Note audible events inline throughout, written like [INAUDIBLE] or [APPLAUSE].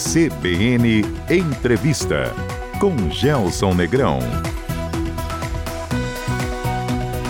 CBN Entrevista com Gelson Negrão.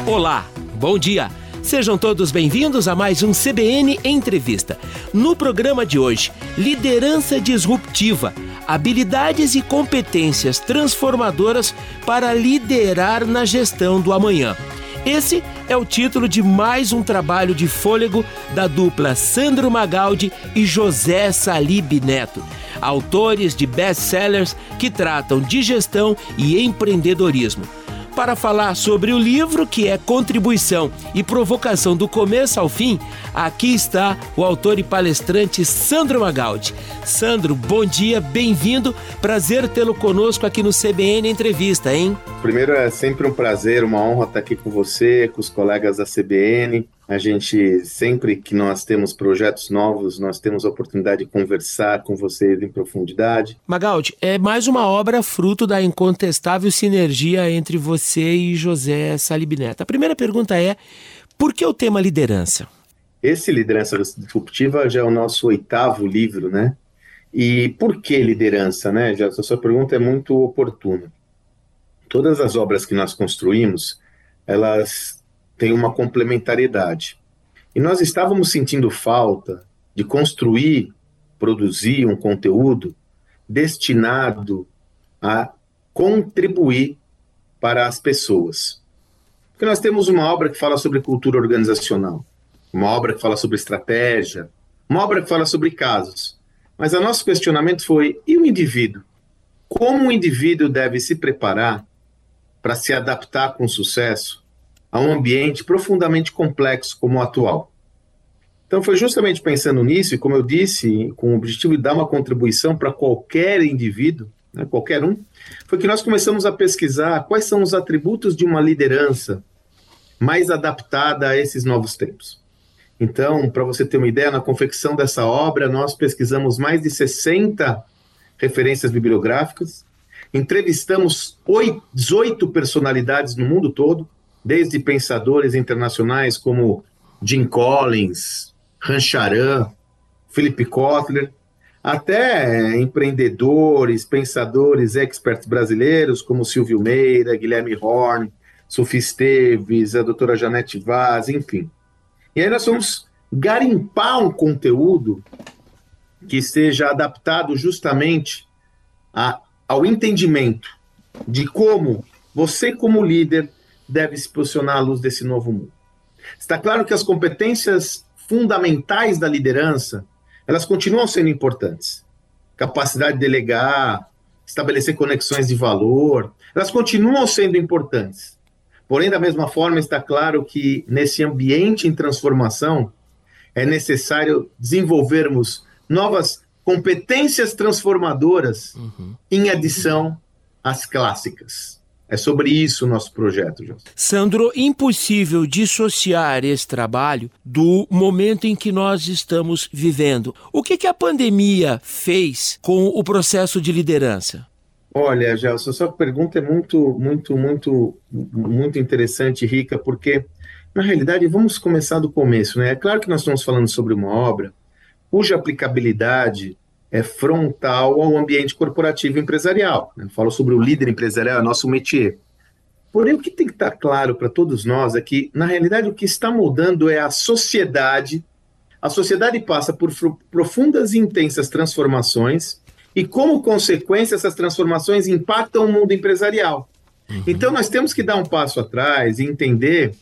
Olá, bom dia. Sejam todos bem-vindos a mais um CBN Entrevista. No programa de hoje, liderança disruptiva, habilidades e competências transformadoras para liderar na gestão do amanhã. Esse é o título de mais um trabalho de fôlego da dupla Sandro Magaldi e José Salib Neto, autores de best-sellers que tratam de gestão e empreendedorismo para falar sobre o livro que é Contribuição e Provocação do Começo ao Fim, aqui está o autor e palestrante Sandro Magaldi. Sandro, bom dia, bem-vindo. Prazer tê-lo conosco aqui no CBN Entrevista, hein? Primeiro, é sempre um prazer, uma honra estar aqui com você, com os colegas da CBN. A gente, sempre que nós temos projetos novos, nós temos a oportunidade de conversar com vocês em profundidade. Magaldi, é mais uma obra fruto da incontestável sinergia entre você e José Salibineta. A primeira pergunta é: por que o tema liderança? Esse Liderança Disruptiva já é o nosso oitavo livro, né? E por que liderança, né? Já, essa sua pergunta é muito oportuna. Todas as obras que nós construímos, elas tem uma complementariedade. E nós estávamos sentindo falta de construir, produzir um conteúdo destinado a contribuir para as pessoas. Porque nós temos uma obra que fala sobre cultura organizacional, uma obra que fala sobre estratégia, uma obra que fala sobre casos. Mas o nosso questionamento foi: e o indivíduo? Como o indivíduo deve se preparar para se adaptar com sucesso a um ambiente profundamente complexo como o atual. Então, foi justamente pensando nisso, e como eu disse, com o objetivo de dar uma contribuição para qualquer indivíduo, né, qualquer um, foi que nós começamos a pesquisar quais são os atributos de uma liderança mais adaptada a esses novos tempos. Então, para você ter uma ideia, na confecção dessa obra, nós pesquisamos mais de 60 referências bibliográficas, entrevistamos 8, 18 personalidades no mundo todo, desde pensadores internacionais como Jim Collins, Rancharan, Philip Kotler, até empreendedores, pensadores, experts brasileiros como Silvio Meira, Guilherme Horn, Sofia Esteves, a doutora Janete Vaz, enfim. E aí nós vamos garimpar um conteúdo que seja adaptado justamente a, ao entendimento de como você, como líder, deve se posicionar à luz desse novo mundo. Está claro que as competências fundamentais da liderança, elas continuam sendo importantes. Capacidade de delegar, estabelecer conexões de valor, elas continuam sendo importantes. Porém, da mesma forma, está claro que nesse ambiente em transformação é necessário desenvolvermos novas competências transformadoras uhum. em adição às clássicas. É sobre isso o nosso projeto, João. Sandro, impossível dissociar esse trabalho do momento em que nós estamos vivendo. O que, que a pandemia fez com o processo de liderança? Olha, Gelson, sua pergunta é muito, muito, muito, muito interessante, rica, porque na realidade vamos começar do começo, né? É claro que nós estamos falando sobre uma obra cuja aplicabilidade é, frontal ao ambiente corporativo empresarial. Eu falo sobre o líder empresarial, é nosso métier. Porém, o que tem que estar claro para todos nós é que, na realidade, o que está mudando é a sociedade. A sociedade passa por profundas e intensas transformações, e, como consequência, essas transformações impactam o mundo empresarial. Uhum. Então, nós temos que dar um passo atrás e entender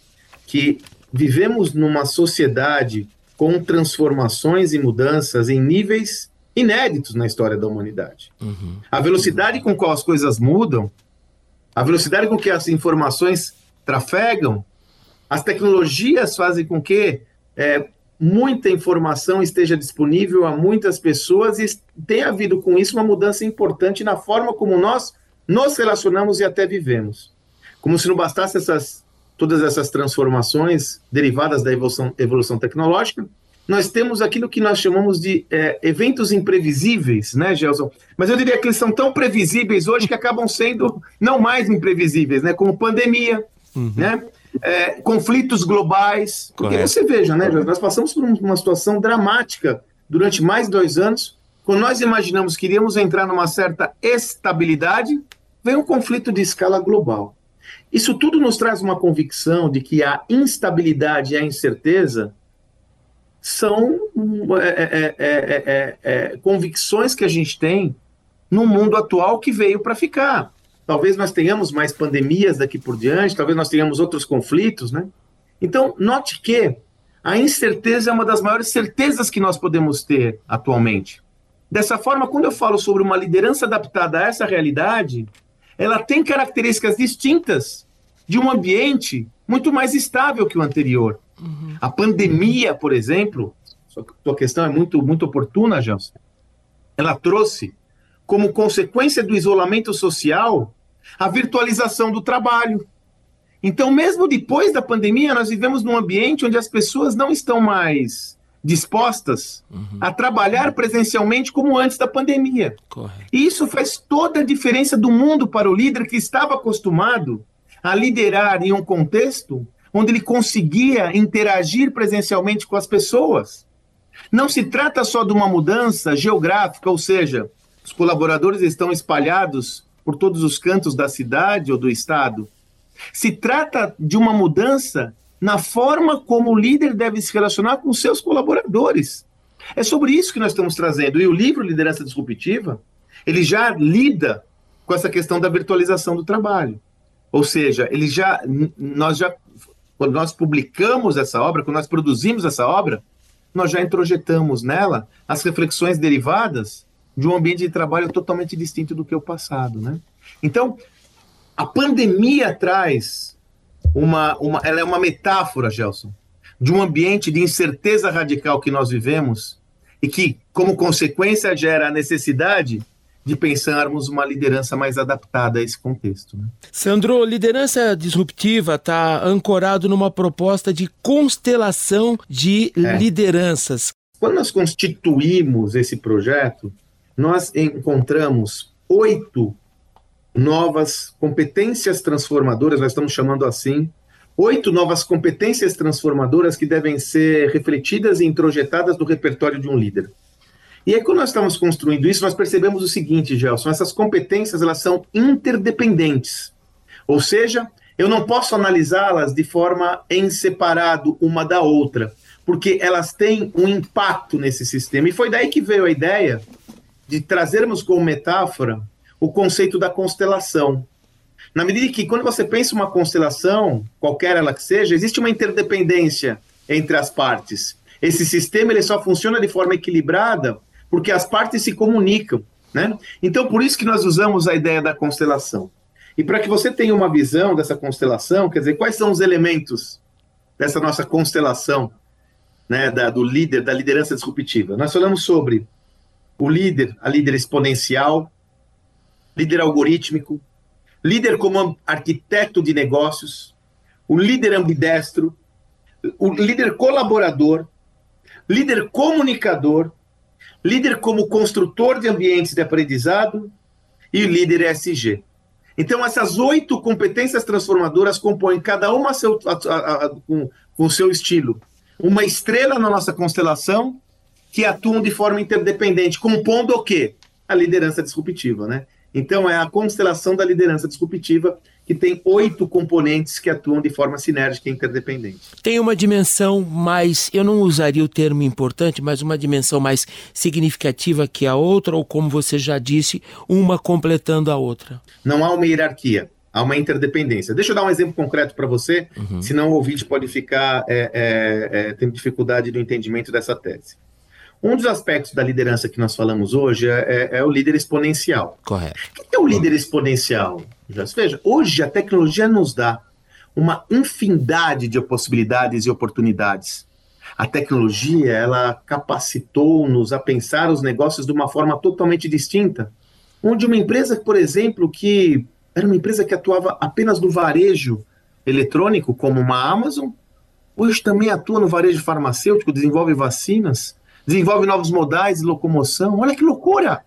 que vivemos numa sociedade com transformações e mudanças em níveis inéditos na história da humanidade. Uhum. A velocidade com qual as coisas mudam, a velocidade com que as informações trafegam, as tecnologias fazem com que é, muita informação esteja disponível a muitas pessoas e tem havido com isso uma mudança importante na forma como nós nos relacionamos e até vivemos. Como se não bastasse essas, todas essas transformações derivadas da evolução, evolução tecnológica, nós temos aquilo que nós chamamos de é, eventos imprevisíveis, né, Gelson? Mas eu diria que eles são tão previsíveis hoje que acabam sendo não mais imprevisíveis, né? Como pandemia, uhum. né? É, conflitos globais. Porque Correto. você veja, né, Nós passamos por uma situação dramática durante mais dois anos quando nós imaginamos que iríamos entrar numa certa estabilidade, vem um conflito de escala global. Isso tudo nos traz uma convicção de que a instabilidade e a incerteza são é, é, é, convicções que a gente tem no mundo atual que veio para ficar. Talvez nós tenhamos mais pandemias daqui por diante, talvez nós tenhamos outros conflitos, né? Então, note que a incerteza é uma das maiores certezas que nós podemos ter atualmente. Dessa forma, quando eu falo sobre uma liderança adaptada a essa realidade, ela tem características distintas de um ambiente muito mais estável que o anterior. Uhum. A pandemia, por exemplo, sua questão é muito, muito oportuna, Gelson. Ela trouxe, como consequência do isolamento social, a virtualização do trabalho. Então, mesmo depois da pandemia, nós vivemos num ambiente onde as pessoas não estão mais dispostas uhum. a trabalhar presencialmente como antes da pandemia. Correto. E isso faz toda a diferença do mundo para o líder que estava acostumado a liderar em um contexto onde ele conseguia interagir presencialmente com as pessoas. Não se trata só de uma mudança geográfica, ou seja, os colaboradores estão espalhados por todos os cantos da cidade ou do estado. Se trata de uma mudança na forma como o líder deve se relacionar com seus colaboradores. É sobre isso que nós estamos trazendo. E o livro Liderança Disruptiva, ele já lida com essa questão da virtualização do trabalho. Ou seja, ele já nós já quando nós publicamos essa obra, quando nós produzimos essa obra, nós já introjetamos nela as reflexões derivadas de um ambiente de trabalho totalmente distinto do que o passado, né? Então, a pandemia traz uma, uma ela é uma metáfora, Gelson, de um ambiente de incerteza radical que nós vivemos e que, como consequência, gera a necessidade de pensarmos uma liderança mais adaptada a esse contexto. Né? Sandro, liderança disruptiva está ancorado numa proposta de constelação de é. lideranças. Quando nós constituímos esse projeto, nós encontramos oito novas competências transformadoras, nós estamos chamando assim, oito novas competências transformadoras que devem ser refletidas e introjetadas no repertório de um líder. E aí, quando nós estamos construindo isso, nós percebemos o seguinte, Gelson: essas competências elas são interdependentes. Ou seja, eu não posso analisá-las de forma em separado uma da outra, porque elas têm um impacto nesse sistema. E foi daí que veio a ideia de trazermos como metáfora o conceito da constelação. Na medida que, quando você pensa uma constelação, qualquer ela que seja, existe uma interdependência entre as partes. Esse sistema ele só funciona de forma equilibrada porque as partes se comunicam, né? Então, por isso que nós usamos a ideia da constelação. E para que você tenha uma visão dessa constelação, quer dizer, quais são os elementos dessa nossa constelação, né, da, do líder, da liderança disruptiva? Nós falamos sobre o líder, a líder exponencial, líder algorítmico, líder como arquiteto de negócios, o líder ambidestro, o líder colaborador, líder comunicador, líder como construtor de ambientes de aprendizado e líder SG. Então, essas oito competências transformadoras compõem cada uma seu, a, a, a, com o seu estilo. Uma estrela na nossa constelação que atuam de forma interdependente, compondo o quê? A liderança disruptiva, né? Então, é a constelação da liderança disruptiva que tem oito componentes que atuam de forma sinérgica e interdependente. Tem uma dimensão mais, eu não usaria o termo importante, mas uma dimensão mais significativa que a outra, ou como você já disse, uma completando a outra. Não há uma hierarquia, há uma interdependência. Deixa eu dar um exemplo concreto para você, uhum. senão o ouvinte pode ficar é, é, é, tendo dificuldade no entendimento dessa tese. Um dos aspectos da liderança que nós falamos hoje é, é, é o líder exponencial. Correto. O que é o líder exponencial? Já veja, hoje a tecnologia nos dá uma infinidade de possibilidades e oportunidades. A tecnologia, ela capacitou-nos a pensar os negócios de uma forma totalmente distinta. Onde uma empresa, por exemplo, que era uma empresa que atuava apenas no varejo eletrônico, como uma Amazon, hoje também atua no varejo farmacêutico, desenvolve vacinas desenvolve novos modais de locomoção. Olha que loucura!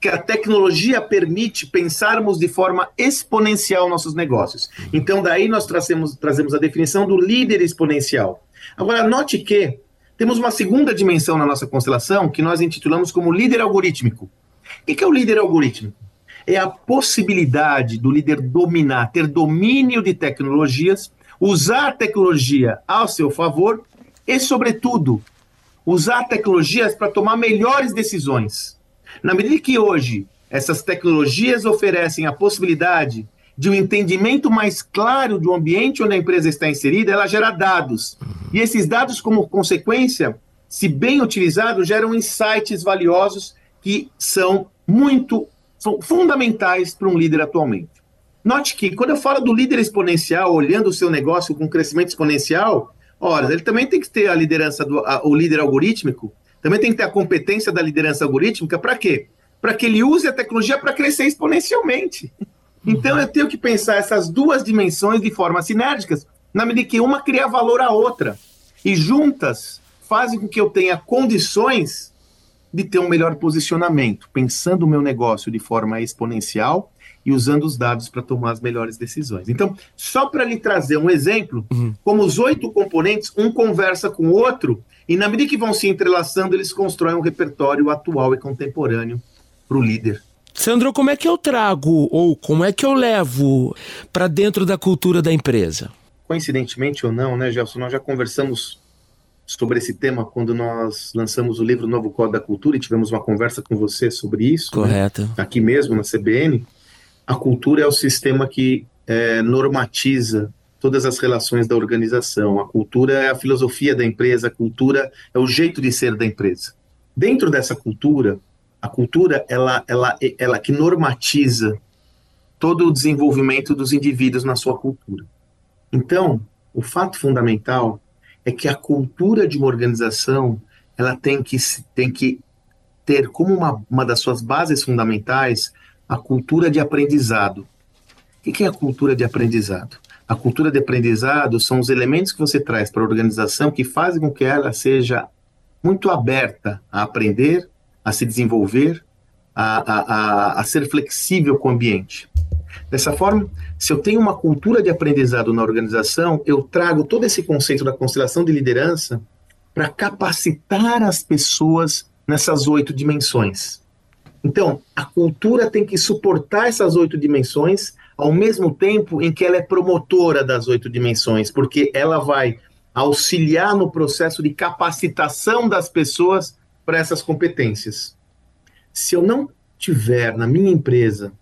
Que a tecnologia permite pensarmos de forma exponencial nossos negócios. Então, daí nós trazemos, trazemos a definição do líder exponencial. Agora, note que Temos uma segunda dimensão na nossa constelação que nós intitulamos como líder algorítmico. O que é o líder algorítmico? É a possibilidade do líder dominar, ter domínio de tecnologias, usar a tecnologia ao seu favor e, sobretudo, usar tecnologias para tomar melhores decisões. Na medida que hoje essas tecnologias oferecem a possibilidade de um entendimento mais claro do ambiente onde a empresa está inserida, ela gera dados. E esses dados, como consequência, se bem utilizados, geram insights valiosos que são muito são fundamentais para um líder atualmente. Note que quando eu falo do líder exponencial, olhando o seu negócio com crescimento exponencial, ora, ele também tem que ter a liderança do a, o líder algorítmico, também tem que ter a competência da liderança algorítmica para quê? Para que ele use a tecnologia para crescer exponencialmente. Então eu tenho que pensar essas duas dimensões de forma sinérgicas, na medida que uma cria valor à outra. E juntas fazem com que eu tenha condições de ter um melhor posicionamento, pensando o meu negócio de forma exponencial e usando os dados para tomar as melhores decisões. Então, só para lhe trazer um exemplo, uhum. como os oito componentes, um conversa com o outro, e na medida que vão se entrelaçando, eles constroem um repertório atual e contemporâneo para o líder. Sandro, como é que eu trago ou como é que eu levo para dentro da cultura da empresa? Coincidentemente ou não, né, Gelson, nós já conversamos sobre esse tema quando nós lançamos o livro Novo Código da Cultura e tivemos uma conversa com você sobre isso. Né? Correto. Né? Aqui mesmo na CBN. A cultura é o sistema que é, normatiza todas as relações da organização. A cultura é a filosofia da empresa, a cultura é o jeito de ser da empresa. Dentro dessa cultura, a cultura, ela, ela, ela que normatiza todo o desenvolvimento dos indivíduos na sua cultura. Então, o fato fundamental é que a cultura de uma organização ela tem que, tem que ter como uma, uma das suas bases fundamentais a cultura de aprendizado. O que é a cultura de aprendizado? A cultura de aprendizado são os elementos que você traz para a organização que fazem com que ela seja muito aberta a aprender, a se desenvolver, a, a, a, a ser flexível com o ambiente. Dessa forma, se eu tenho uma cultura de aprendizado na organização, eu trago todo esse conceito da constelação de liderança para capacitar as pessoas nessas oito dimensões. Então, a cultura tem que suportar essas oito dimensões ao mesmo tempo em que ela é promotora das oito dimensões, porque ela vai auxiliar no processo de capacitação das pessoas para essas competências. Se eu não tiver na minha empresa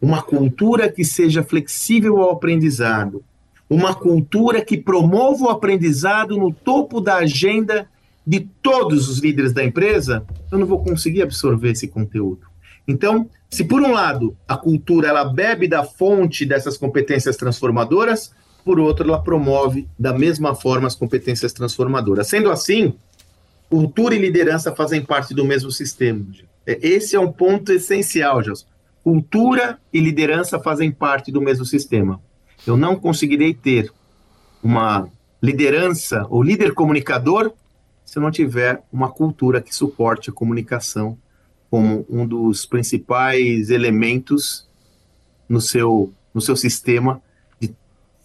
uma cultura que seja flexível ao aprendizado, uma cultura que promova o aprendizado no topo da agenda de todos os líderes da empresa, eu não vou conseguir absorver esse conteúdo. Então, se por um lado a cultura ela bebe da fonte dessas competências transformadoras, por outro ela promove da mesma forma as competências transformadoras. Sendo assim, cultura e liderança fazem parte do mesmo sistema. É, esse é um ponto essencial, Gelson. Cultura e liderança fazem parte do mesmo sistema. Eu não conseguirei ter uma liderança ou líder comunicador se eu não tiver uma cultura que suporte a comunicação como um dos principais elementos no seu, no seu sistema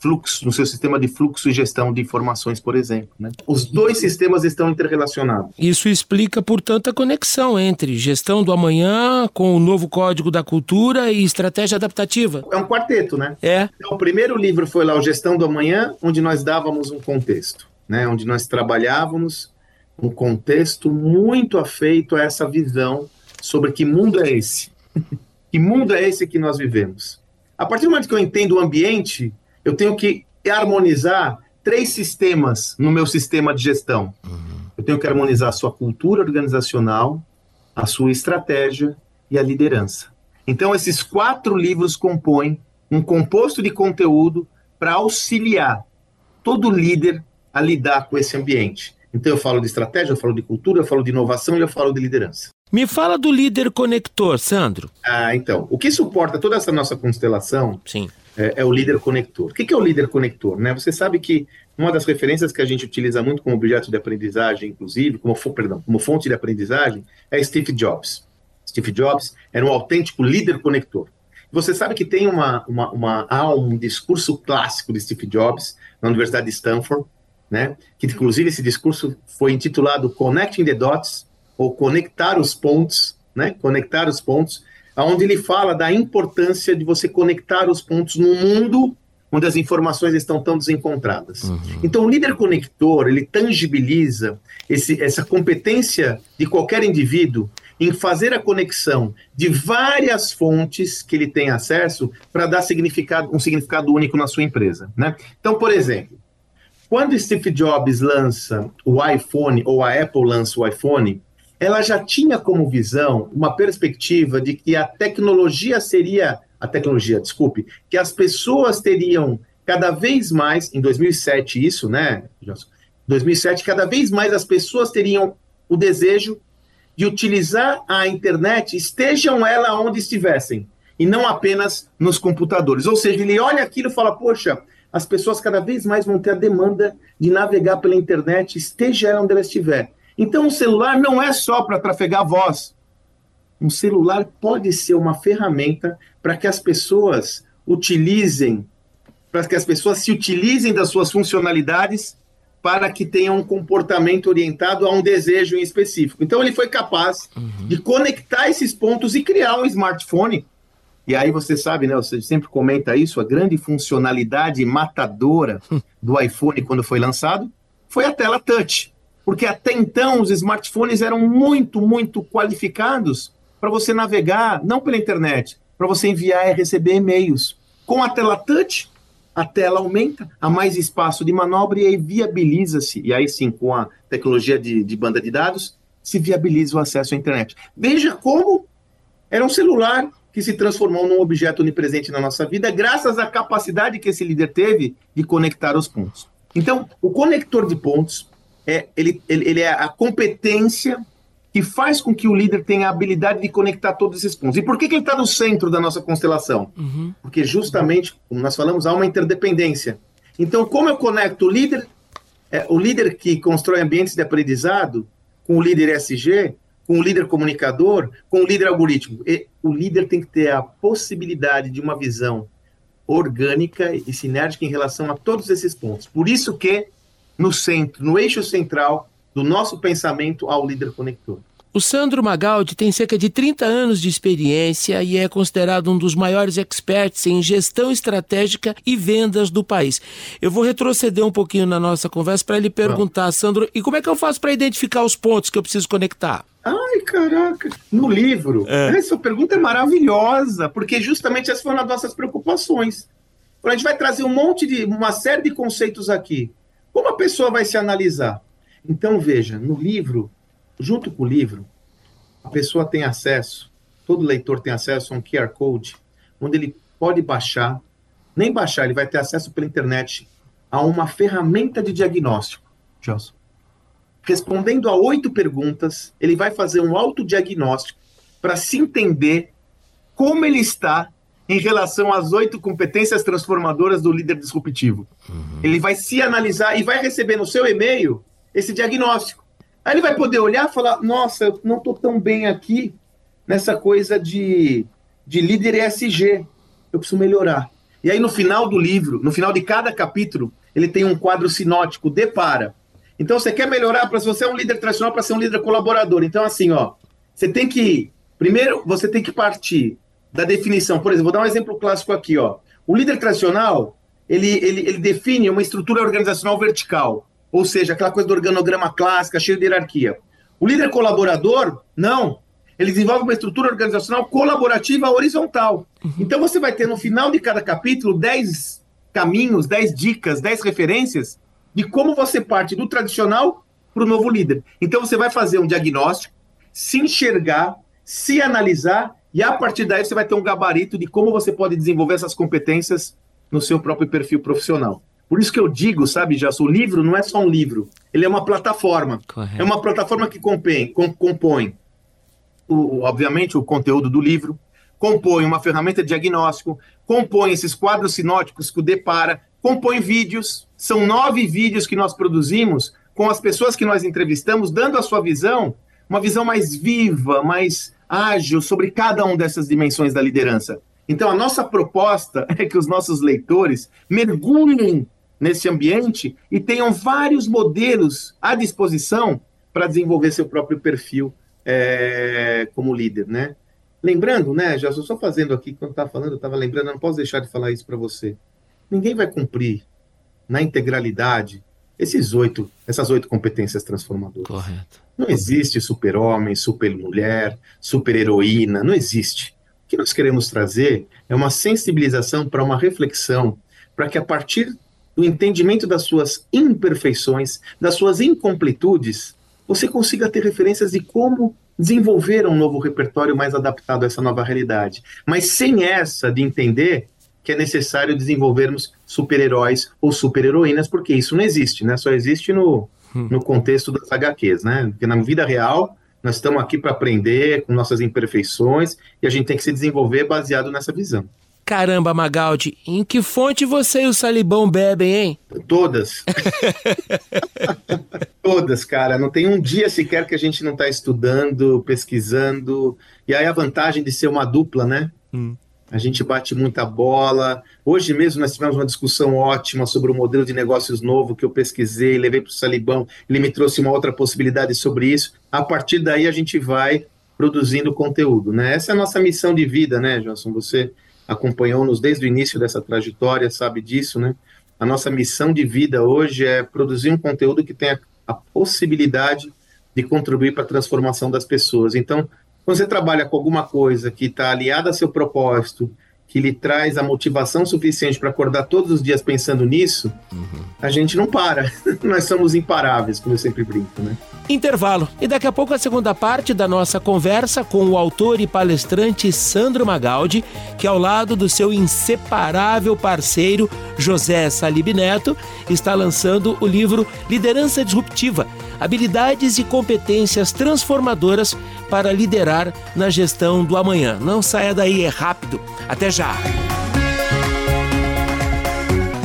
fluxo, no seu sistema de fluxo e gestão de informações, por exemplo. Né? Os dois sistemas estão interrelacionados. Isso explica, portanto, a conexão entre gestão do amanhã com o novo código da cultura e estratégia adaptativa. É um quarteto, né? É. Então, o primeiro livro foi lá, o Gestão do Amanhã, onde nós dávamos um contexto, né? onde nós trabalhávamos um contexto muito afeito a essa visão sobre que mundo é esse. que mundo é esse que nós vivemos. A partir do momento que eu entendo o ambiente, eu tenho que harmonizar três sistemas no meu sistema de gestão. Uhum. Eu tenho que harmonizar a sua cultura organizacional, a sua estratégia e a liderança. Então, esses quatro livros compõem um composto de conteúdo para auxiliar todo líder a lidar com esse ambiente. Então, eu falo de estratégia, eu falo de cultura, eu falo de inovação e eu falo de liderança. Me fala do líder conector, Sandro. Ah, então. O que suporta toda essa nossa constelação Sim é, é o líder conector. O que, que é o líder conector? Né? Você sabe que uma das referências que a gente utiliza muito como objeto de aprendizagem, inclusive, como, perdão, como fonte de aprendizagem, é Steve Jobs. Steve Jobs era um autêntico líder conector. Você sabe que tem uma, uma, uma, há um discurso clássico de Steve Jobs na Universidade de Stanford, né? Que inclusive esse discurso foi intitulado Connecting the Dots ou Conectar os Pontos, né? Conectar os pontos, aonde ele fala da importância de você conectar os pontos no mundo onde as informações estão tão desencontradas. Uhum. Então, o líder conector, ele tangibiliza esse, essa competência de qualquer indivíduo em fazer a conexão de várias fontes que ele tem acesso para dar significado, um significado único na sua empresa. Né? Então, por exemplo, quando Steve Jobs lança o iPhone ou a Apple lança o iPhone, ela já tinha como visão uma perspectiva de que a tecnologia seria a tecnologia, desculpe, que as pessoas teriam cada vez mais em 2007 isso, né, 2007 cada vez mais as pessoas teriam o desejo de utilizar a internet, estejam ela onde estivessem, e não apenas nos computadores. Ou seja, ele olha aquilo e fala: poxa, as pessoas cada vez mais vão ter a demanda de navegar pela internet, esteja ela onde ela estiver. Então, o celular não é só para trafegar voz. Um celular pode ser uma ferramenta para que as pessoas utilizem, para que as pessoas se utilizem das suas funcionalidades para que tenham um comportamento orientado a um desejo em específico. Então ele foi capaz uhum. de conectar esses pontos e criar um smartphone. E aí você sabe, né? Você sempre comenta isso, a grande funcionalidade matadora [LAUGHS] do iPhone quando foi lançado foi a tela touch. Porque até então os smartphones eram muito, muito qualificados para você navegar, não pela internet, para você enviar e receber e-mails. Com a tela touch, a tela aumenta, há mais espaço de manobra e aí viabiliza-se, e aí sim, com a tecnologia de, de banda de dados, se viabiliza o acesso à internet. Veja como era um celular que se transformou num objeto onipresente na nossa vida, graças à capacidade que esse líder teve de conectar os pontos. Então, o conector de pontos, é, ele, ele, ele é a competência que faz com que o líder tenha a habilidade de conectar todos esses pontos. E por que, que ele está no centro da nossa constelação? Uhum. Porque justamente, como nós falamos, há uma interdependência. Então, como eu conecto o líder, é, o líder que constrói ambientes de aprendizado, com o líder SG, com o líder comunicador, com o líder algoritmo? E o líder tem que ter a possibilidade de uma visão orgânica e sinérgica em relação a todos esses pontos. Por isso que no centro, no eixo central, do nosso pensamento ao líder conector. O Sandro Magaldi tem cerca de 30 anos de experiência e é considerado um dos maiores experts em gestão estratégica e vendas do país. Eu vou retroceder um pouquinho na nossa conversa para ele perguntar, Sandro, e como é que eu faço para identificar os pontos que eu preciso conectar? Ai, caraca! No livro, é. essa pergunta é maravilhosa, porque justamente essas foram as nossas preocupações. A gente vai trazer um monte de, uma série de conceitos aqui. Como a pessoa vai se analisar? Então, veja, no livro, junto com o livro, a pessoa tem acesso, todo leitor tem acesso a um QR Code, onde ele pode baixar, nem baixar, ele vai ter acesso pela internet a uma ferramenta de diagnóstico, Gelson. Respondendo a oito perguntas, ele vai fazer um autodiagnóstico para se entender como ele está em relação às oito competências transformadoras do líder disruptivo. Uhum. Ele vai se analisar e vai receber no seu e-mail esse diagnóstico. Aí ele vai poder olhar e falar: nossa, eu não estou tão bem aqui nessa coisa de, de líder ESG, eu preciso melhorar. E aí no final do livro, no final de cada capítulo, ele tem um quadro sinótico, depara. Então você quer melhorar para se você é um líder tradicional para ser um líder colaborador. Então assim, ó, você tem que primeiro você tem que partir da definição. Por exemplo, vou dar um exemplo clássico aqui, ó. O líder tradicional, ele, ele, ele define uma estrutura organizacional vertical. Ou seja, aquela coisa do organograma clássica, cheio de hierarquia. O líder colaborador, não. Ele desenvolve uma estrutura organizacional colaborativa horizontal. Uhum. Então você vai ter no final de cada capítulo 10 caminhos, 10 dicas, 10 referências de como você parte do tradicional para o novo líder. Então você vai fazer um diagnóstico, se enxergar, se analisar e a partir daí você vai ter um gabarito de como você pode desenvolver essas competências no seu próprio perfil profissional. Por isso que eu digo, sabe, já o livro não é só um livro, ele é uma plataforma. Correto. É uma plataforma que compõe, com, compõe o, obviamente, o conteúdo do livro, compõe uma ferramenta de diagnóstico, compõe esses quadros sinóticos que o depara, compõe vídeos, são nove vídeos que nós produzimos com as pessoas que nós entrevistamos, dando a sua visão, uma visão mais viva, mais ágil sobre cada uma dessas dimensões da liderança. Então, a nossa proposta [LAUGHS] é que os nossos leitores mergulhem nesse ambiente e tenham vários modelos à disposição para desenvolver seu próprio perfil é, como líder, né? Lembrando, né, já só fazendo aqui, quando estava falando, eu estava lembrando, não posso deixar de falar isso para você. Ninguém vai cumprir na integralidade esses oito, essas oito competências transformadoras. Correto. Não existe super-homem, super-mulher, super-heroína, não existe. O que nós queremos trazer é uma sensibilização para uma reflexão, para que a partir do entendimento das suas imperfeições, das suas incompletudes, você consiga ter referências de como desenvolver um novo repertório mais adaptado a essa nova realidade. Mas sem essa de entender que é necessário desenvolvermos super-heróis ou super-heroínas, porque isso não existe, né? Só existe no, hum. no contexto das HQs, né? Porque na vida real, nós estamos aqui para aprender com nossas imperfeições e a gente tem que se desenvolver baseado nessa visão. Caramba, Magaldi, em que fonte você e o Salibão bebem, hein? Todas. [LAUGHS] Todas, cara. Não tem um dia sequer que a gente não está estudando, pesquisando. E aí a vantagem de ser uma dupla, né? Hum. A gente bate muita bola. Hoje mesmo nós tivemos uma discussão ótima sobre o modelo de negócios novo que eu pesquisei, levei para o Salibão. Ele me trouxe uma outra possibilidade sobre isso. A partir daí a gente vai produzindo conteúdo, né? Essa é a nossa missão de vida, né, Johnson? Você acompanhou-nos desde o início dessa trajetória, sabe disso, né? A nossa missão de vida hoje é produzir um conteúdo que tenha a possibilidade de contribuir para a transformação das pessoas. Então, quando você trabalha com alguma coisa que está aliada a seu propósito, que lhe traz a motivação suficiente para acordar todos os dias pensando nisso, uhum. a gente não para. [LAUGHS] Nós somos imparáveis, como eu sempre brinco, né? Intervalo. E daqui a pouco a segunda parte da nossa conversa com o autor e palestrante Sandro Magaldi, que ao lado do seu inseparável parceiro José Salib Neto, está lançando o livro Liderança Disruptiva: Habilidades e competências transformadoras para liderar na gestão do amanhã. Não saia daí, é rápido. Até já!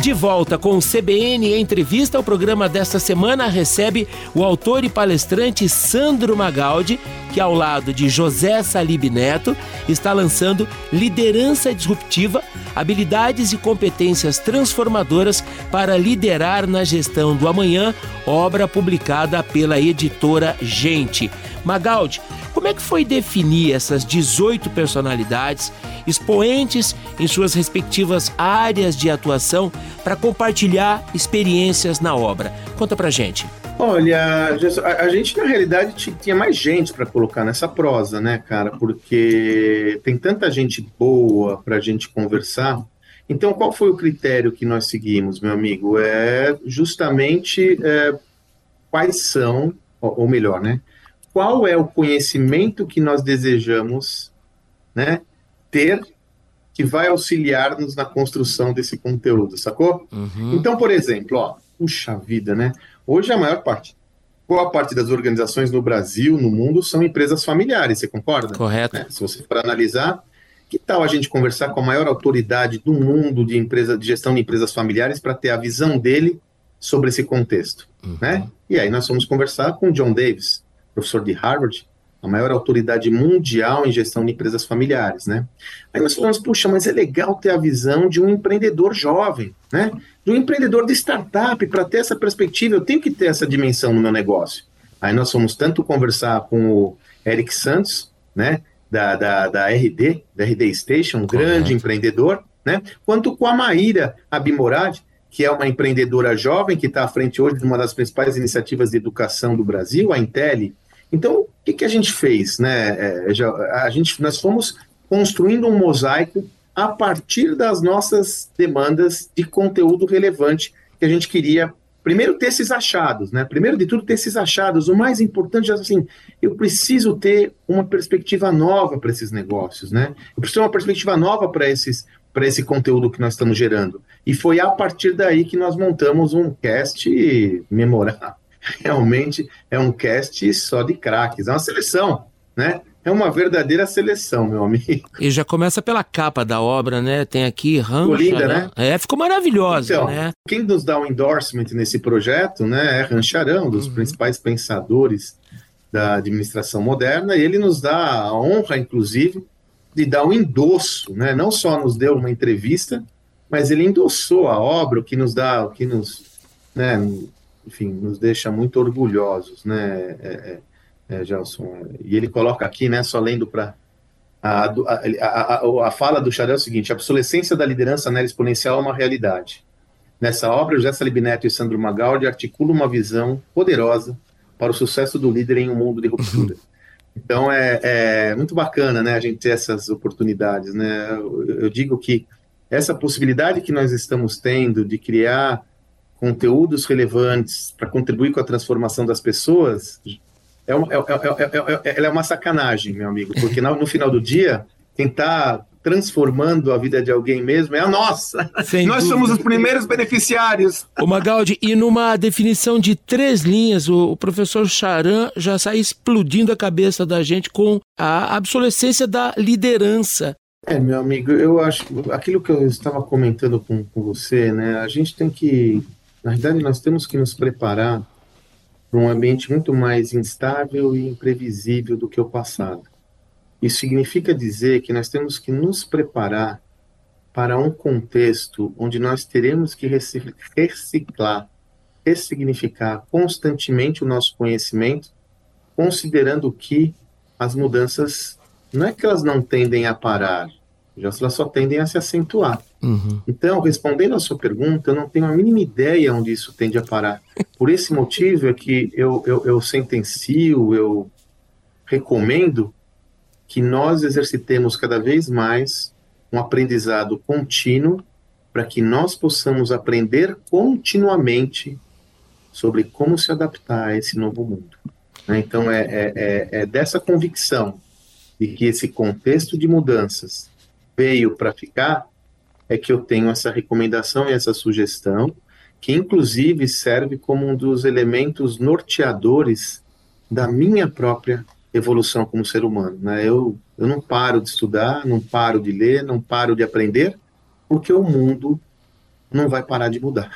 De volta com o CBN Entrevista, o programa desta semana recebe o autor e palestrante Sandro Magaldi, que ao lado de José Salib Neto está lançando Liderança Disruptiva, habilidades e competências transformadoras para liderar na gestão do amanhã, obra publicada pela editora Gente. Magaldi, como é que foi definir essas 18 personalidades, expoentes em suas respectivas áreas de atuação, para compartilhar experiências na obra? Conta pra gente. Olha, a, gente na realidade tinha mais gente para colocar nessa prosa, né, cara? Porque tem tanta gente boa para a gente conversar. Então, qual foi o critério que nós seguimos, meu amigo? É justamente é, quais são, ou melhor, né? qual é o conhecimento que nós desejamos né, ter que vai auxiliar-nos na construção desse conteúdo, sacou? Uhum. Então, por exemplo, ó, puxa vida, né? Hoje a maior parte, boa parte das organizações no Brasil, no mundo, são empresas familiares, você concorda? Correto. Né? Se você for analisar, que tal a gente conversar com a maior autoridade do mundo de empresa de gestão de empresas familiares para ter a visão dele sobre esse contexto, uhum. né? E aí nós vamos conversar com o John Davis, professor de Harvard, a maior autoridade mundial em gestão de empresas familiares, né? Aí nós falamos, puxa, mas é legal ter a visão de um empreendedor jovem, né? De um empreendedor de startup, para ter essa perspectiva, eu tenho que ter essa dimensão no meu negócio. Aí nós fomos tanto conversar com o Eric Santos, né? Da, da, da RD, da RD Station, um grande empreendedor, né? Quanto com a Maíra Abimorad, que é uma empreendedora jovem que está à frente hoje de uma das principais iniciativas de educação do Brasil, a Intelli. Então, o que, que a gente fez? Né? É, já, a gente, nós fomos construindo um mosaico a partir das nossas demandas de conteúdo relevante que a gente queria primeiro ter esses achados, né? Primeiro de tudo ter esses achados. O mais importante é assim, eu preciso ter uma perspectiva nova para esses negócios, né? Eu preciso ter uma perspectiva nova para esses para esse conteúdo que nós estamos gerando. E foi a partir daí que nós montamos um cast memorável. [LAUGHS] Realmente é um cast só de craques, é uma seleção, né? É uma verdadeira seleção, meu amigo. E já começa pela capa da obra, né? Tem aqui Rancha. Ficou linda, né? É, ficou maravilhosa, então, né? Quem nos dá o um endorsement nesse projeto, né, é Rancharão, um dos uhum. principais pensadores da administração moderna, e ele nos dá a honra, inclusive, de dar um endosso, né? Não só nos deu uma entrevista, mas ele endossou a obra, o que nos dá, o que nos, né, enfim, nos deixa muito orgulhosos, né, é, é, é Gelson? E ele coloca aqui, né, só lendo para a, a, a, a, fala do Chadel é o seguinte: a obsolescência da liderança na exponencial é uma realidade. Nessa obra, José Salib Neto e Sandro Magaldi articulam uma visão poderosa para o sucesso do líder em um mundo de ruptura. [LAUGHS] Então é, é muito bacana, né, a gente ter essas oportunidades, né? Eu, eu digo que essa possibilidade que nós estamos tendo de criar conteúdos relevantes para contribuir com a transformação das pessoas é, uma, é, é, ela é uma sacanagem, meu amigo, porque no, no final do dia, quem está transformando a vida de alguém mesmo é a nossa. Sem Nós dúvida. somos os primeiros beneficiários. O Magaldi, e numa definição de três linhas, o, o professor Charan já sai explodindo a cabeça da gente com a obsolescência da liderança. É, meu amigo, eu acho aquilo que eu estava comentando com, com você, né? A gente tem que, na verdade, nós temos que nos preparar para um ambiente muito mais instável e imprevisível do que o passado. Isso significa dizer que nós temos que nos preparar para um contexto onde nós teremos que reciclar, ressignificar constantemente o nosso conhecimento, considerando que as mudanças não é que elas não tendem a parar, elas só tendem a se acentuar. Uhum. Então, respondendo à sua pergunta, eu não tenho a mínima ideia onde isso tende a parar. Por esse motivo é que eu, eu, eu sentencio, eu recomendo que nós exercitemos cada vez mais um aprendizado contínuo para que nós possamos aprender continuamente sobre como se adaptar a esse novo mundo. Né? Então, é, é, é, é dessa convicção de que esse contexto de mudanças veio para ficar, é que eu tenho essa recomendação e essa sugestão, que inclusive serve como um dos elementos norteadores da minha própria evolução como ser humano. Né? Eu, eu não paro de estudar, não paro de ler, não paro de aprender, porque o mundo não vai parar de mudar.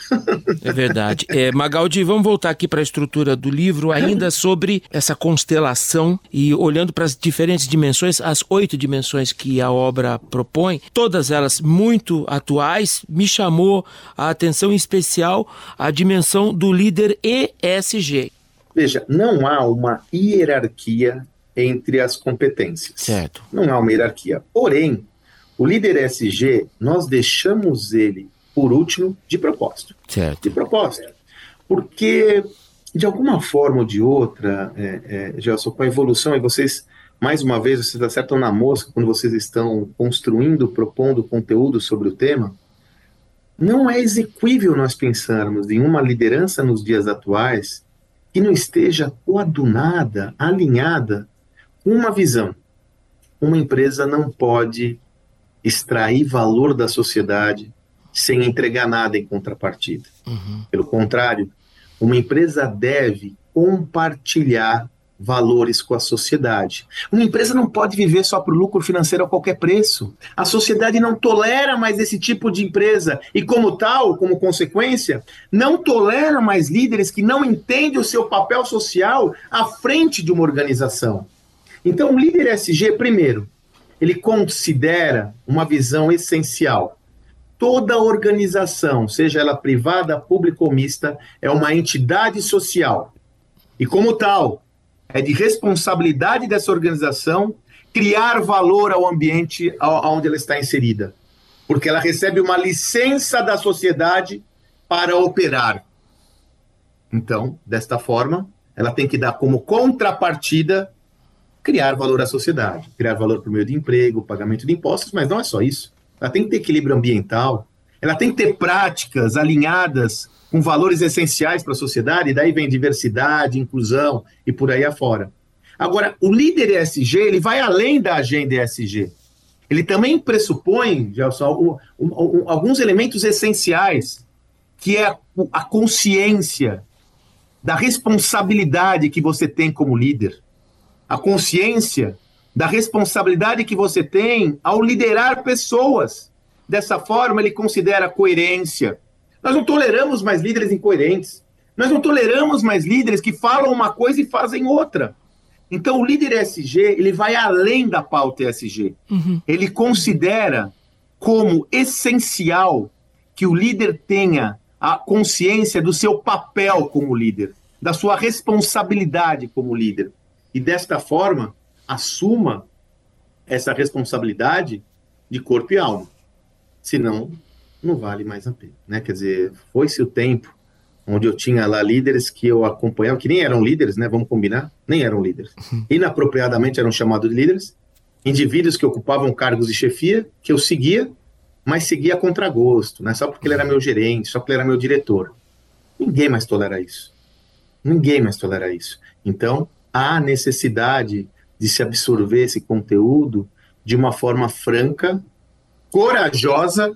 é verdade. É, Magaldi, vamos voltar aqui para a estrutura do livro, ainda sobre essa constelação e olhando para as diferentes dimensões, as oito dimensões que a obra propõe, todas elas muito atuais, me chamou a atenção em especial a dimensão do líder ESG. Veja, não há uma hierarquia entre as competências. Certo. Não há uma hierarquia. Porém, o líder SG, nós deixamos ele por último de propósito. Certo. De propósito. Porque, de alguma forma ou de outra, é, é, Gelson, com a evolução, e vocês, mais uma vez, vocês acertam na mosca quando vocês estão construindo, propondo conteúdo sobre o tema, não é execuível nós pensarmos em uma liderança nos dias atuais que não esteja coadunada, alinhada com uma visão. Uma empresa não pode extrair valor da sociedade sem entregar nada em contrapartida. Uhum. Pelo contrário, uma empresa deve compartilhar valores com a sociedade. Uma empresa não pode viver só para o lucro financeiro a qualquer preço. A sociedade não tolera mais esse tipo de empresa e, como tal, como consequência, não tolera mais líderes que não entendem o seu papel social à frente de uma organização. Então, o líder SG, primeiro, ele considera uma visão essencial. Toda organização, seja ela privada, pública ou mista, é uma entidade social. E, como tal, é de responsabilidade dessa organização criar valor ao ambiente onde ela está inserida, porque ela recebe uma licença da sociedade para operar. Então, desta forma, ela tem que dar como contrapartida criar valor à sociedade, criar valor por meio de emprego, pagamento de impostos, mas não é só isso. Ela tem que ter equilíbrio ambiental, ela tem que ter práticas alinhadas com valores essenciais para a sociedade, e daí vem diversidade, inclusão e por aí afora. Agora, o líder ESG, ele vai além da agenda ESG. Ele também pressupõe, Gelson, alguns elementos essenciais, que é a consciência da responsabilidade que você tem como líder, a consciência da responsabilidade que você tem ao liderar pessoas. Dessa forma, ele considera coerência, nós não toleramos mais líderes incoerentes. Nós não toleramos mais líderes que falam uma coisa e fazem outra. Então, o líder SG, ele vai além da pauta ESG. Uhum. Ele considera como essencial que o líder tenha a consciência do seu papel como líder, da sua responsabilidade como líder. E desta forma, assuma essa responsabilidade de corpo e alma. Senão, não vale mais a pena. Né? Quer dizer, foi-se o tempo onde eu tinha lá líderes que eu acompanhava, que nem eram líderes, né? Vamos combinar? Nem eram líderes. Uhum. Inapropriadamente eram chamados de líderes. Indivíduos que ocupavam cargos de chefia, que eu seguia, mas seguia a contragosto, né? Só porque ele era meu gerente, só porque ele era meu diretor. Ninguém mais tolera isso. Ninguém mais tolera isso. Então, há necessidade de se absorver esse conteúdo de uma forma franca, corajosa,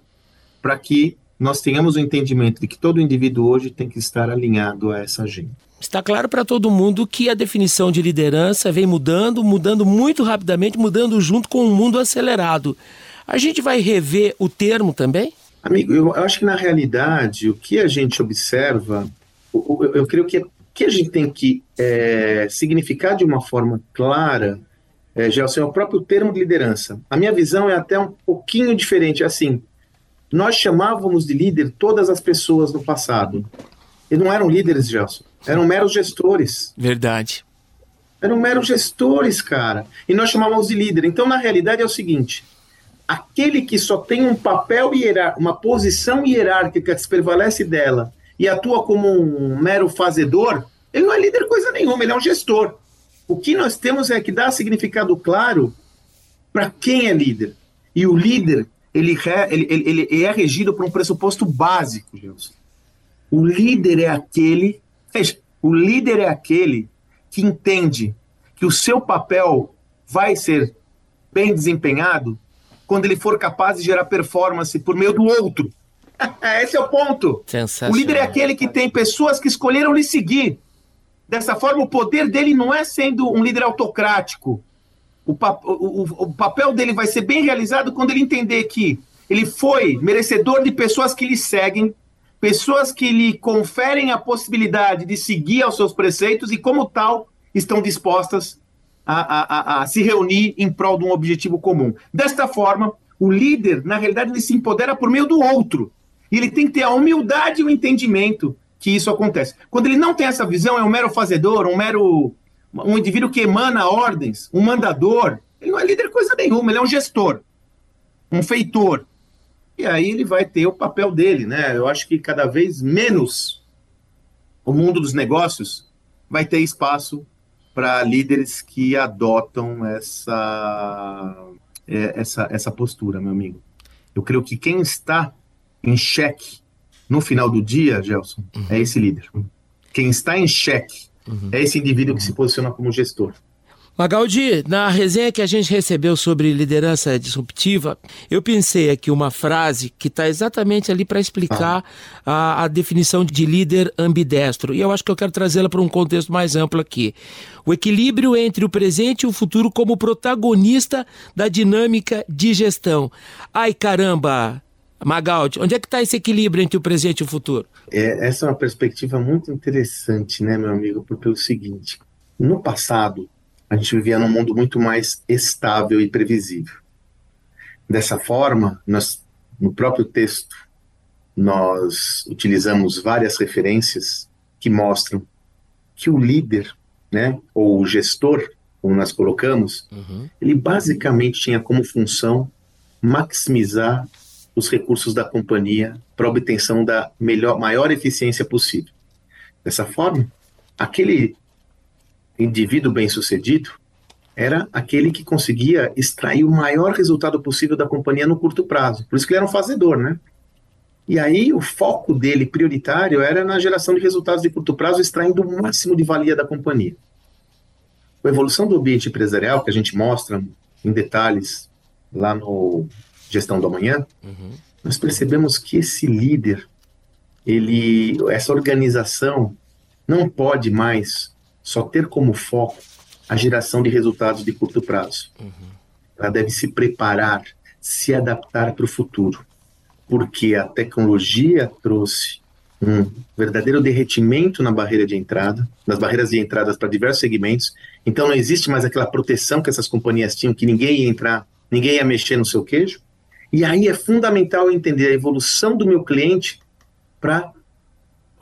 para que nós tenhamos o entendimento de que todo indivíduo hoje tem que estar alinhado a essa agenda. Está claro para todo mundo que a definição de liderança vem mudando, mudando muito rapidamente, mudando junto com o um mundo acelerado. A gente vai rever o termo também? Amigo, eu acho que na realidade o que a gente observa, eu, eu creio que que a gente tem que é, significar de uma forma clara, é, Gelson, é o próprio termo de liderança. A minha visão é até um pouquinho diferente. Assim, nós chamávamos de líder todas as pessoas no passado. E não eram líderes, Gelson. Eram meros gestores. Verdade. Eram meros gestores, cara. E nós chamávamos de líder. Então, na realidade, é o seguinte: aquele que só tem um papel hierárquico, uma posição hierárquica que se prevalece dela e atua como um mero fazedor, ele não é líder coisa nenhuma, ele é um gestor. O que nós temos é que dar significado claro para quem é líder. E o líder ele, ele, ele, ele é regido por um pressuposto básico, Gilson. O líder é aquele, veja, o líder é aquele que entende que o seu papel vai ser bem desempenhado quando ele for capaz de gerar performance por meio do outro. Esse é o ponto. O líder é aquele que tem pessoas que escolheram lhe seguir. Dessa forma, o poder dele não é sendo um líder autocrático, o, pap o, o, papel dele vai ser bem realizado quando ele entender que ele foi merecedor de pessoas que lhe seguem, pessoas que lhe conferem a possibilidade de seguir aos seus preceitos e, como tal, estão dispostas a, a, a, a se reunir em prol de um objetivo comum. Desta forma, o líder, na realidade, ele se empodera por meio do outro. E ele tem que ter a humildade e o entendimento que isso acontece. Quando ele não tem essa visão, é um mero fazedor, um mero um indivíduo que emana ordens, um mandador, ele não é líder coisa nenhuma, ele é um gestor, um feitor. E aí ele vai ter o papel dele, né? Eu acho que cada vez menos o mundo dos negócios vai ter espaço para líderes que adotam essa, é, essa, essa postura, meu amigo. Eu creio que quem está em xeque no final do dia, Gelson, é uhum. é esse líder. Quem está em xeque Uhum. É esse indivíduo que se posiciona como gestor. Magaldi, na resenha que a gente recebeu sobre liderança disruptiva, eu pensei aqui uma frase que está exatamente ali para explicar ah. a, a, definição de líder ambidestro. E eu acho que eu quero trazê-la para um contexto mais amplo aqui. O equilíbrio entre o presente e o futuro como protagonista da dinâmica de gestão. Ai caramba, Magaldi, onde é que está esse equilíbrio entre o presente e o futuro? É, essa é uma perspectiva muito interessante, né, meu amigo? Porque é o seguinte: no passado, a gente vivia num mundo muito mais estável e previsível. Dessa forma, nós, no próprio texto, nós utilizamos várias referências que mostram que o líder, né, ou o gestor, como nós colocamos, uhum. ele basicamente tinha como função maximizar os recursos da companhia para obtenção da melhor, maior eficiência possível. Dessa forma, aquele indivíduo bem-sucedido era aquele que conseguia extrair o maior resultado possível da companhia no curto prazo. Por isso que ele era um fazedor, né? E aí o foco dele prioritário era na geração de resultados de curto prazo, extraindo o máximo de valia da companhia. A evolução do ambiente empresarial, que a gente mostra em detalhes lá no gestão do amanhã, uhum. nós percebemos que esse líder, ele, essa organização não pode mais só ter como foco a geração de resultados de curto prazo. Uhum. Ela deve se preparar, se adaptar para o futuro, porque a tecnologia trouxe um verdadeiro derretimento na barreira de entrada, nas barreiras de entrada para diversos segmentos. Então não existe mais aquela proteção que essas companhias tinham, que ninguém ia entrar, ninguém ia mexer no seu queijo. E aí é fundamental entender a evolução do meu cliente para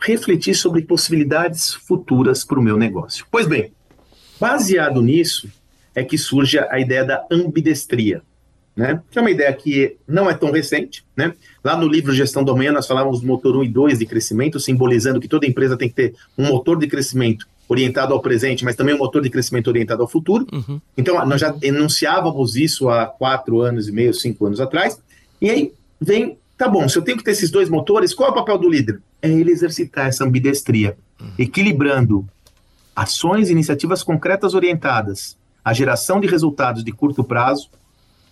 refletir sobre possibilidades futuras para o meu negócio. Pois bem, baseado nisso é que surge a ideia da ambidestria, né? Que é uma ideia que não é tão recente, né? Lá no livro Gestão do Amanhã nós falávamos do motor 1 e 2 de crescimento, simbolizando que toda empresa tem que ter um motor de crescimento orientado ao presente, mas também um motor de crescimento orientado ao futuro. Uhum. Então, nós já enunciávamos isso há quatro anos e meio, cinco anos atrás. E aí vem, tá bom, se eu tenho que ter esses dois motores, qual é o papel do líder? É ele exercitar essa ambidestria, uhum. equilibrando ações e iniciativas concretas orientadas à geração de resultados de curto prazo.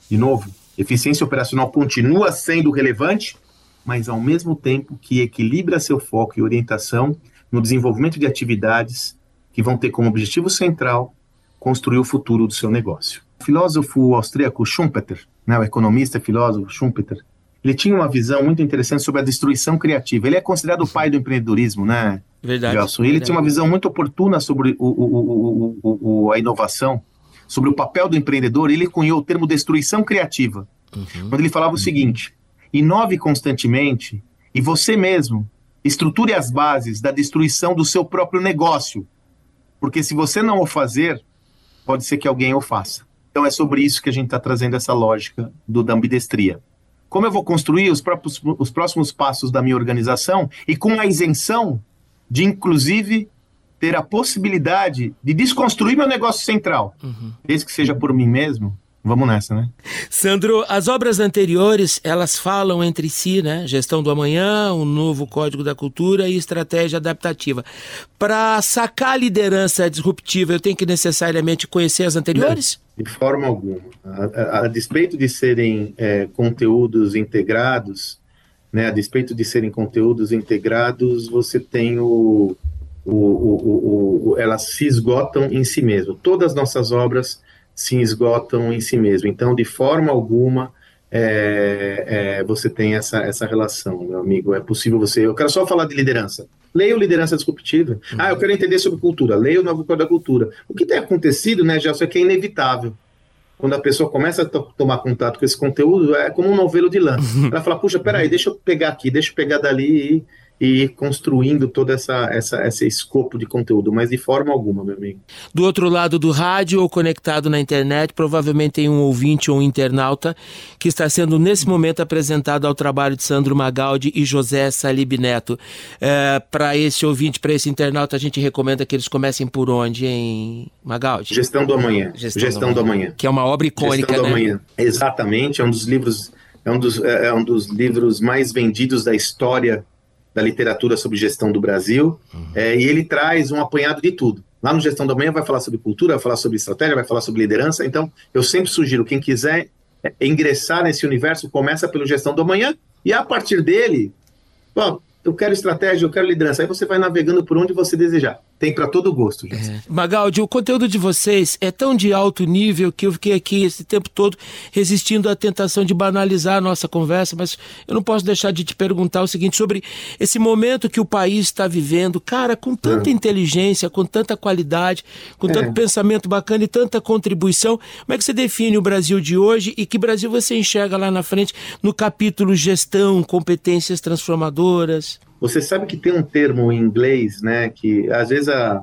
De novo, eficiência operacional continua sendo relevante, mas ao mesmo tempo que equilibra seu foco e orientação no desenvolvimento de atividades que vão ter como objetivo central construir o futuro do seu negócio. O filósofo austríaco Schumpeter, né, o economista e filósofo Schumpeter, ele tinha uma visão muito interessante sobre a destruição criativa. Ele é considerado o pai do empreendedorismo, né? Verdade. Gelson? Ele tinha uma visão muito oportuna sobre o, o, o, a inovação, sobre o papel do empreendedor. Ele cunhou o termo destruição criativa, uhum. quando ele falava o seguinte: inove constantemente e você mesmo estruture as bases da destruição do seu próprio negócio porque se você não o fazer, pode ser que alguém o faça. Então é sobre isso que a gente está trazendo essa lógica do da ambidestria. Como eu vou construir os, próprios, os próximos passos da minha organização e com a isenção de, inclusive, ter a possibilidade de desconstruir meu negócio central, uhum. desde que seja por mim mesmo, Vamos nessa, né? Sandro, as obras anteriores, elas falam entre si, né? Gestão do amanhã, o um novo Código da Cultura e estratégia adaptativa. Para sacar a liderança disruptiva, eu tenho que necessariamente conhecer as anteriores? Não, de forma alguma. A, a, a despeito de serem é, conteúdos integrados, né? A despeito de serem conteúdos integrados, você tem o, o, o, o elas se esgotam em si mesmo. Todas as nossas obras se esgotam em si mesmo. Então, de forma alguma, é, é, você tem essa, essa relação, meu amigo. É possível você. Eu quero só falar de liderança. Leia o Liderança Disruptiva. Uhum. Ah, eu quero entender sobre cultura. Leia o Novo Código da Cultura. O que tem acontecido, né, Gelson, é que é inevitável. Quando a pessoa começa a tomar contato com esse conteúdo, é como um novelo de lã. [LAUGHS] Ela fala, puxa, peraí, deixa eu pegar aqui, deixa eu pegar dali e e construindo todo essa, essa, esse escopo de conteúdo, mas de forma alguma, meu amigo. Do outro lado do rádio ou conectado na internet, provavelmente tem um ouvinte ou um internauta que está sendo nesse momento apresentado ao trabalho de Sandro Magaldi e José Salib Neto. É, para esse ouvinte, para esse internauta, a gente recomenda que eles comecem por onde, em Magaldi? Gestão do Amanhã. Gestão, Gestão do, amanhã. Que é uma obra icônica, Gestão do né? Amanhã. Exatamente, é um dos livros é um dos, é, é um dos livros mais vendidos da história da literatura sobre gestão do Brasil, uhum. é, e ele traz um apanhado de tudo. Lá no Gestão da Manhã vai falar sobre cultura, vai falar sobre estratégia, vai falar sobre liderança, então eu sempre sugiro, quem quiser é, ingressar nesse universo, começa pelo Gestão do Amanhã, e a partir dele, bom, eu quero estratégia, eu quero liderança, aí você vai navegando por onde você desejar. Tem para todo gosto, gente. É. Magaldi, o conteúdo de vocês é tão de alto nível que eu fiquei aqui esse tempo todo resistindo à tentação de banalizar a nossa conversa, mas eu não posso deixar de te perguntar o seguinte sobre esse momento que o país está vivendo, cara, com tanta é. inteligência, com tanta qualidade, com tanto é. pensamento bacana e tanta contribuição. Como é que você define o Brasil de hoje e que Brasil você enxerga lá na frente no capítulo gestão, competências transformadoras? Você sabe que tem um termo em inglês, né, que às vezes a,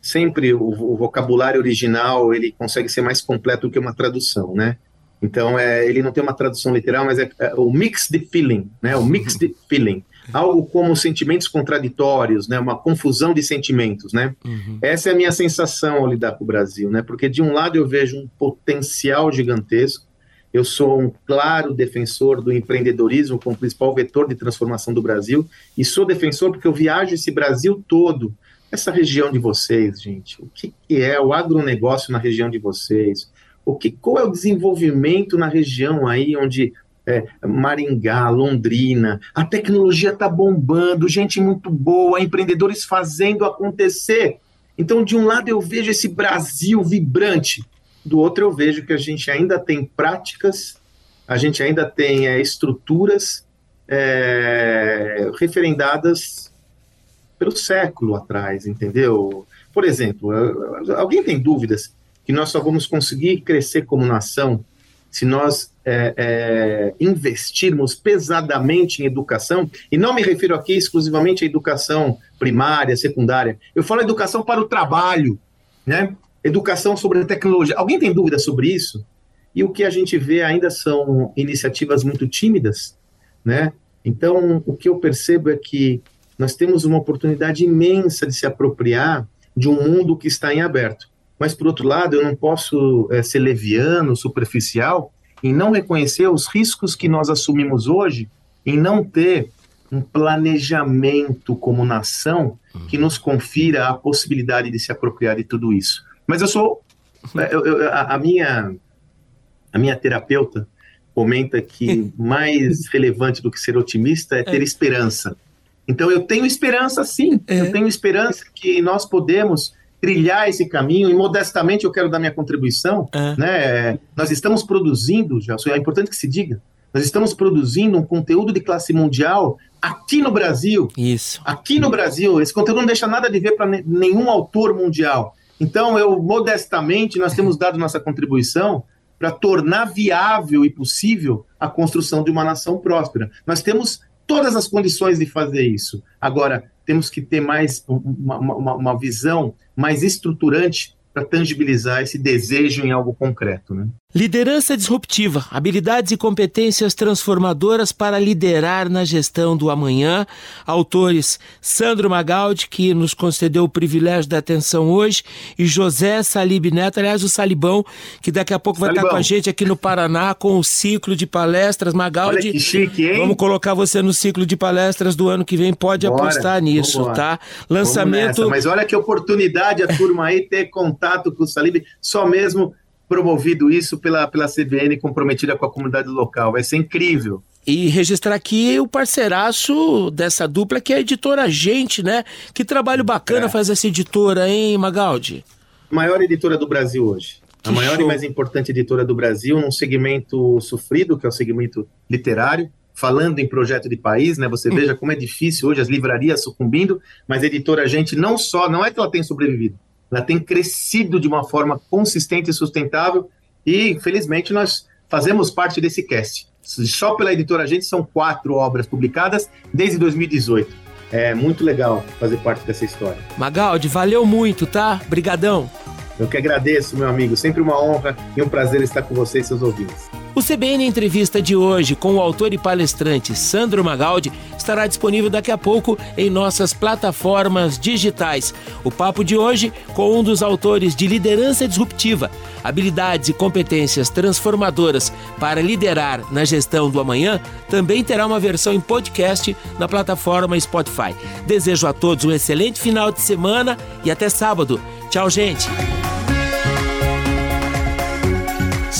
sempre o, o, vocabulário original ele consegue ser mais completo do que uma tradução, né? Então é, ele não tem uma tradução literal, mas é, é o mix de feeling, né? O mix de feeling, algo como sentimentos contraditórios, né? Uma confusão de sentimentos, né? Uhum. Essa é a minha sensação ao lidar com o Brasil, né? Porque de um lado eu vejo um potencial gigantesco eu sou um claro defensor do empreendedorismo como principal vetor de transformação do Brasil e sou defensor porque eu viajo esse Brasil todo, essa região de vocês, gente. O que, é o agronegócio na região de vocês? O que, qual é o desenvolvimento na região aí onde é, Maringá, Londrina, a tecnologia está bombando, gente muito boa, empreendedores fazendo acontecer. Então, de um lado eu vejo esse Brasil vibrante, do outro eu vejo que a gente ainda tem práticas, a gente ainda tem é, estruturas é, referendadas pelo século atrás, entendeu? Por exemplo, alguém tem dúvidas que nós só vamos conseguir crescer como nação se nós é, é, investirmos pesadamente em educação, e não me refiro aqui exclusivamente à educação primária, secundária, eu falo educação para o trabalho, né? Educação sobre tecnologia. Alguém tem dúvida sobre isso? E o que a gente vê ainda são iniciativas muito tímidas, né? Então, o que eu percebo é que nós temos uma oportunidade imensa de se apropriar de um mundo que está em aberto. Mas, por outro lado, eu não posso é, ser leviano, superficial, em não reconhecer os riscos que nós assumimos hoje, em não ter um planejamento como nação que nos confira a possibilidade de se apropriar de tudo isso. Mas eu sou. É, eu, eu, a, a, minha, a minha terapeuta comenta que [LAUGHS] mais relevante do que ser otimista é ter é. esperança. Então eu tenho esperança sim, é. eu tenho esperança que nós podemos trilhar esse caminho e modestamente eu quero dar minha contribuição, é. né? Nós estamos produzindo, já é importante que se diga, nós estamos produzindo um conteúdo de classe mundial aqui no Brasil. Isso. Aqui no Brasil, esse conteúdo não deixa nada de ver para nenhum autor mundial. Então, eu modestamente nós temos dado nossa contribuição para tornar viável e possível a construção de uma nação próspera. Nós temos todas as condições de fazer isso. Agora, temos que ter mais uma, uma, uma visão mais estruturante para tangibilizar esse desejo em algo concreto. Né? Liderança disruptiva, habilidades e competências transformadoras para liderar na gestão do amanhã. Autores Sandro Magaldi, que nos concedeu o privilégio da atenção hoje, e José Salib Neto, aliás, o Salibão, que daqui a pouco vai Salibão. estar com a gente aqui no Paraná com o ciclo de palestras. Magaldi, Olha que chique, hein? vamos colocar você no ciclo de palestras do ano que vem, pode Bora, apostar nisso, vambora. tá? Lançamento. Mas olha que oportunidade a turma aí ter contato com o Salib, só mesmo promovido isso pela, pela CBN comprometida com a comunidade local. Vai ser incrível. E registrar aqui o parceiraço dessa dupla, que é a editora Gente, né? Que trabalho bacana é. faz essa editora, hein, Magaldi? Maior editora do Brasil hoje. Que a maior show. e mais importante editora do Brasil, num segmento sofrido, que é o segmento literário. Falando em projeto de país, né? Você hum. veja como é difícil hoje as livrarias sucumbindo, mas a editora Gente não só, não é que ela tem sobrevivido, ela tem crescido de uma forma consistente e sustentável e, felizmente, nós fazemos parte desse cast. Só pela editora Gente são quatro obras publicadas desde 2018. É muito legal fazer parte dessa história. Magaldi, valeu muito, tá? Brigadão. Eu que agradeço, meu amigo. Sempre uma honra e um prazer estar com você e seus ouvintes. O CBN Entrevista de hoje com o autor e palestrante Sandro Magaldi estará disponível daqui a pouco em nossas plataformas digitais. O papo de hoje com um dos autores de Liderança Disruptiva, habilidades e competências transformadoras para liderar na gestão do amanhã, também terá uma versão em podcast na plataforma Spotify. Desejo a todos um excelente final de semana e até sábado. Tchau, gente!